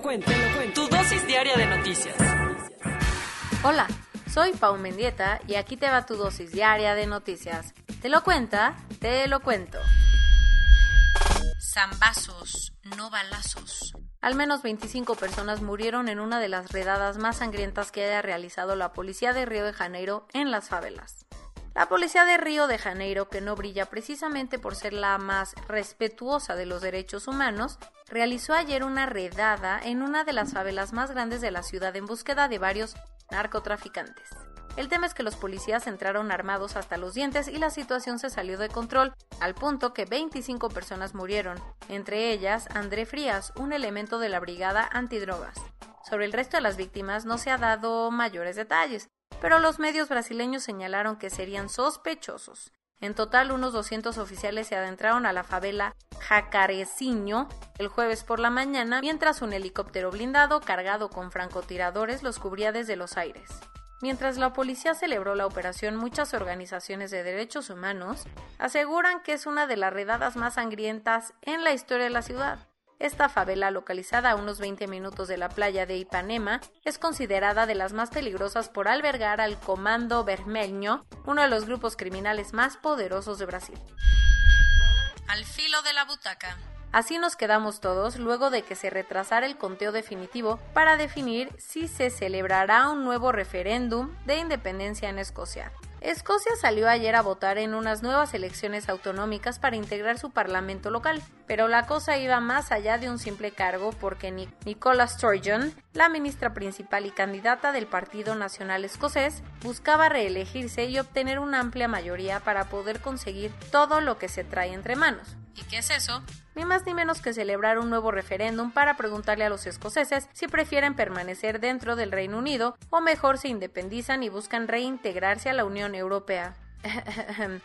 Lo cuento, te lo cuento. Tu dosis diaria de noticias. Hola, soy Pau Mendieta y aquí te va tu dosis diaria de noticias. ¿Te lo cuenta? Te lo cuento. Zambazos, no balazos. Al menos 25 personas murieron en una de las redadas más sangrientas que haya realizado la policía de Río de Janeiro en las favelas. La policía de Río de Janeiro, que no brilla precisamente por ser la más respetuosa de los derechos humanos, realizó ayer una redada en una de las favelas más grandes de la ciudad en búsqueda de varios narcotraficantes. El tema es que los policías entraron armados hasta los dientes y la situación se salió de control, al punto que 25 personas murieron, entre ellas André Frías, un elemento de la brigada antidrogas. Sobre el resto de las víctimas no se ha dado mayores detalles, pero los medios brasileños señalaron que serían sospechosos. En total, unos 200 oficiales se adentraron a la favela Jacareciño el jueves por la mañana, mientras un helicóptero blindado cargado con francotiradores los cubría desde los aires. Mientras la policía celebró la operación, muchas organizaciones de derechos humanos aseguran que es una de las redadas más sangrientas en la historia de la ciudad. Esta favela, localizada a unos 20 minutos de la playa de Ipanema, es considerada de las más peligrosas por albergar al Comando Vermelho, uno de los grupos criminales más poderosos de Brasil. Al filo de la butaca. Así nos quedamos todos luego de que se retrasara el conteo definitivo para definir si se celebrará un nuevo referéndum de independencia en Escocia. Escocia salió ayer a votar en unas nuevas elecciones autonómicas para integrar su parlamento local, pero la cosa iba más allá de un simple cargo porque Nicola Sturgeon, la ministra principal y candidata del Partido Nacional Escocés, buscaba reelegirse y obtener una amplia mayoría para poder conseguir todo lo que se trae entre manos. ¿Y qué es eso? Ni más ni menos que celebrar un nuevo referéndum para preguntarle a los escoceses si prefieren permanecer dentro del Reino Unido o mejor se independizan y buscan reintegrarse a la Unión Europea.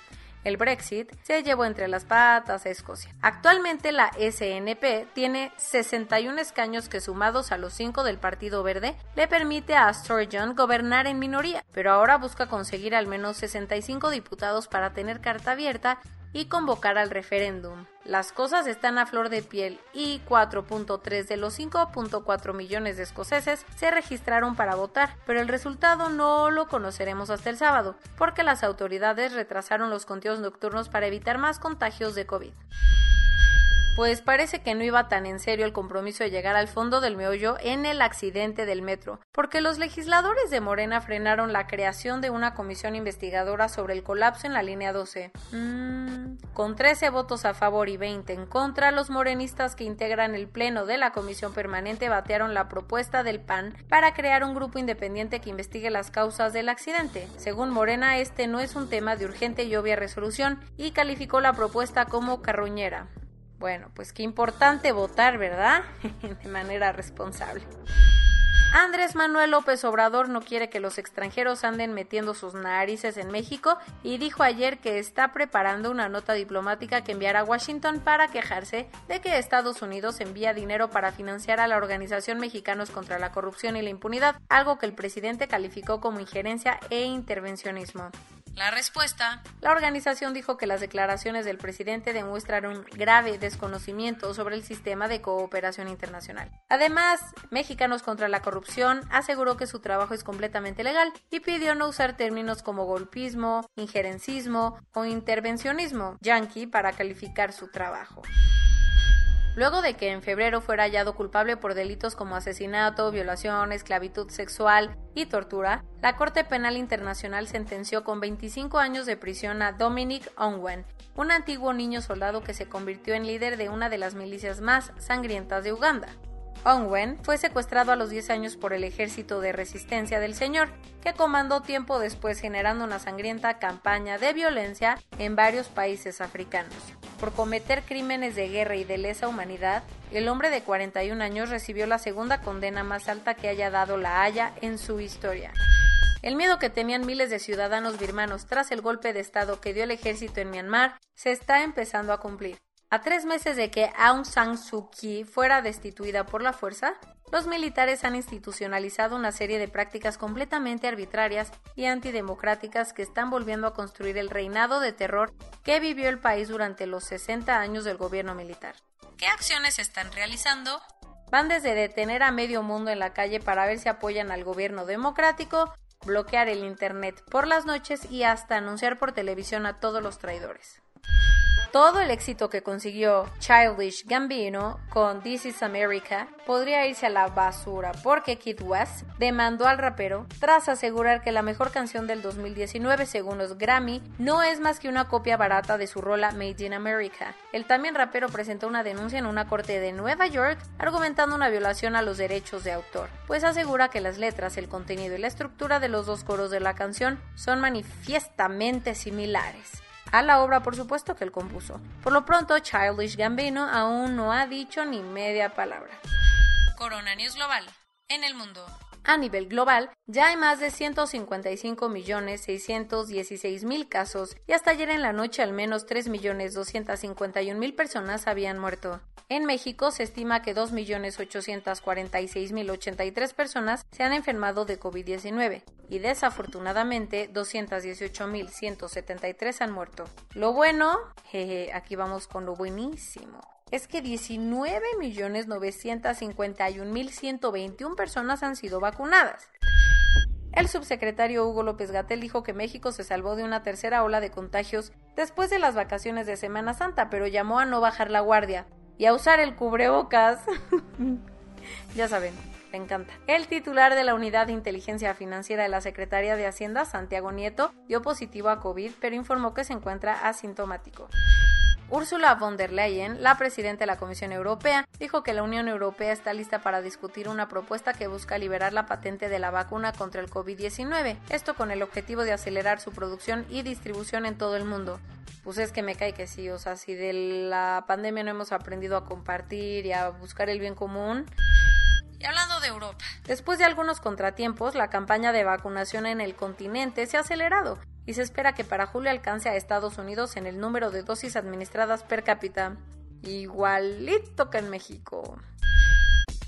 El Brexit se llevó entre las patas a Escocia. Actualmente la SNP tiene 61 escaños que sumados a los 5 del Partido Verde le permite a Sturgeon gobernar en minoría, pero ahora busca conseguir al menos 65 diputados para tener carta abierta y convocar al referéndum. Las cosas están a flor de piel y 4.3 de los 5.4 millones de escoceses se registraron para votar, pero el resultado no lo conoceremos hasta el sábado, porque las autoridades retrasaron los conteos nocturnos para evitar más contagios de COVID pues parece que no iba tan en serio el compromiso de llegar al fondo del meollo en el accidente del metro, porque los legisladores de Morena frenaron la creación de una comisión investigadora sobre el colapso en la línea 12. Mm, con 13 votos a favor y 20 en contra, los morenistas que integran el pleno de la comisión permanente batearon la propuesta del PAN para crear un grupo independiente que investigue las causas del accidente. Según Morena, este no es un tema de urgente y obvia resolución y calificó la propuesta como carruñera. Bueno, pues qué importante votar, ¿verdad? de manera responsable. Andrés Manuel López Obrador no quiere que los extranjeros anden metiendo sus narices en México y dijo ayer que está preparando una nota diplomática que enviará a Washington para quejarse de que Estados Unidos envía dinero para financiar a la organización Mexicanos contra la Corrupción y la Impunidad, algo que el presidente calificó como injerencia e intervencionismo. La respuesta. La organización dijo que las declaraciones del presidente demuestran un grave desconocimiento sobre el sistema de cooperación internacional. Además, Mexicanos contra la Corrupción aseguró que su trabajo es completamente legal y pidió no usar términos como golpismo, injerencismo o intervencionismo yankee para calificar su trabajo luego de que en febrero fuera hallado culpable por delitos como asesinato, violación, esclavitud sexual y tortura, la Corte Penal Internacional sentenció con 25 años de prisión a Dominic Ongwen, un antiguo niño soldado que se convirtió en líder de una de las milicias más sangrientas de Uganda. Ongwen fue secuestrado a los 10 años por el ejército de resistencia del señor, que comandó tiempo después generando una sangrienta campaña de violencia en varios países africanos. Por cometer crímenes de guerra y de lesa humanidad, el hombre de 41 años recibió la segunda condena más alta que haya dado la Haya en su historia. El miedo que tenían miles de ciudadanos birmanos tras el golpe de Estado que dio el ejército en Myanmar se está empezando a cumplir. A tres meses de que Aung San Suu Kyi fuera destituida por la fuerza, los militares han institucionalizado una serie de prácticas completamente arbitrarias y antidemocráticas que están volviendo a construir el reinado de terror que vivió el país durante los 60 años del gobierno militar. ¿Qué acciones están realizando? Van desde detener a medio mundo en la calle para ver si apoyan al gobierno democrático, bloquear el Internet por las noches y hasta anunciar por televisión a todos los traidores todo el éxito que consiguió Childish Gambino con This Is America podría irse a la basura porque Kid West demandó al rapero tras asegurar que la mejor canción del 2019 según los Grammy no es más que una copia barata de su rola Made in America. El también rapero presentó una denuncia en una corte de Nueva York argumentando una violación a los derechos de autor, pues asegura que las letras, el contenido y la estructura de los dos coros de la canción son manifiestamente similares a la obra, por supuesto, que él compuso. Por lo pronto, Childish Gambino aún no ha dicho ni media palabra. Corona News Global. En el mundo. A nivel global, ya hay más de 155.616.000 casos y hasta ayer en la noche al menos 3.251.000 personas habían muerto. En México se estima que 2.846.083 personas se han enfermado de COVID-19 y desafortunadamente 218.173 han muerto. Lo bueno, jeje, aquí vamos con lo buenísimo es que 19.951.121 personas han sido vacunadas. El subsecretario Hugo López Gatel dijo que México se salvó de una tercera ola de contagios después de las vacaciones de Semana Santa, pero llamó a no bajar la guardia y a usar el cubrebocas. ya saben, me encanta. El titular de la Unidad de Inteligencia Financiera de la Secretaría de Hacienda, Santiago Nieto, dio positivo a COVID, pero informó que se encuentra asintomático. Ursula von der Leyen, la presidenta de la Comisión Europea, dijo que la Unión Europea está lista para discutir una propuesta que busca liberar la patente de la vacuna contra el COVID-19, esto con el objetivo de acelerar su producción y distribución en todo el mundo. Pues es que me cae que sí, o sea, si de la pandemia no hemos aprendido a compartir y a buscar el bien común, y hablando de Europa, después de algunos contratiempos, la campaña de vacunación en el continente se ha acelerado y se espera que para julio alcance a Estados Unidos en el número de dosis administradas per cápita, igualito que en México.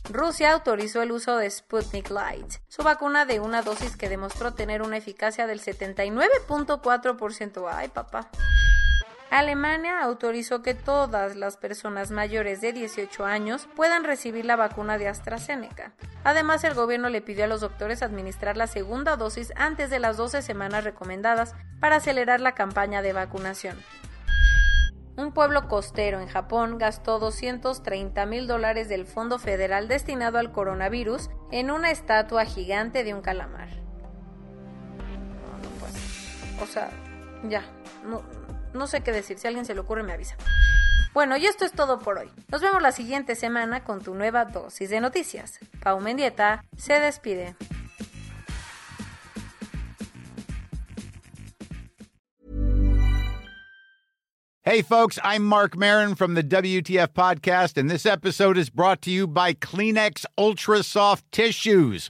Rusia autorizó el uso de Sputnik Light, su vacuna de una dosis que demostró tener una eficacia del 79.4%. Ay, papá. Alemania autorizó que todas las personas mayores de 18 años puedan recibir la vacuna de AstraZeneca. Además, el gobierno le pidió a los doctores administrar la segunda dosis antes de las 12 semanas recomendadas para acelerar la campaña de vacunación. Un pueblo costero en Japón gastó 230 mil dólares del Fondo Federal destinado al coronavirus en una estatua gigante de un calamar. No, no, o sea, ya, no, no sé qué decir, si alguien se le ocurre me avisa. Bueno, y esto es todo por hoy. Nos vemos la siguiente semana con tu nueva dosis de noticias. Pau Mendieta se despide. Hey folks, I'm Mark Marin from the WTF podcast and this episode is brought to you by Kleenex Ultra Soft Tissues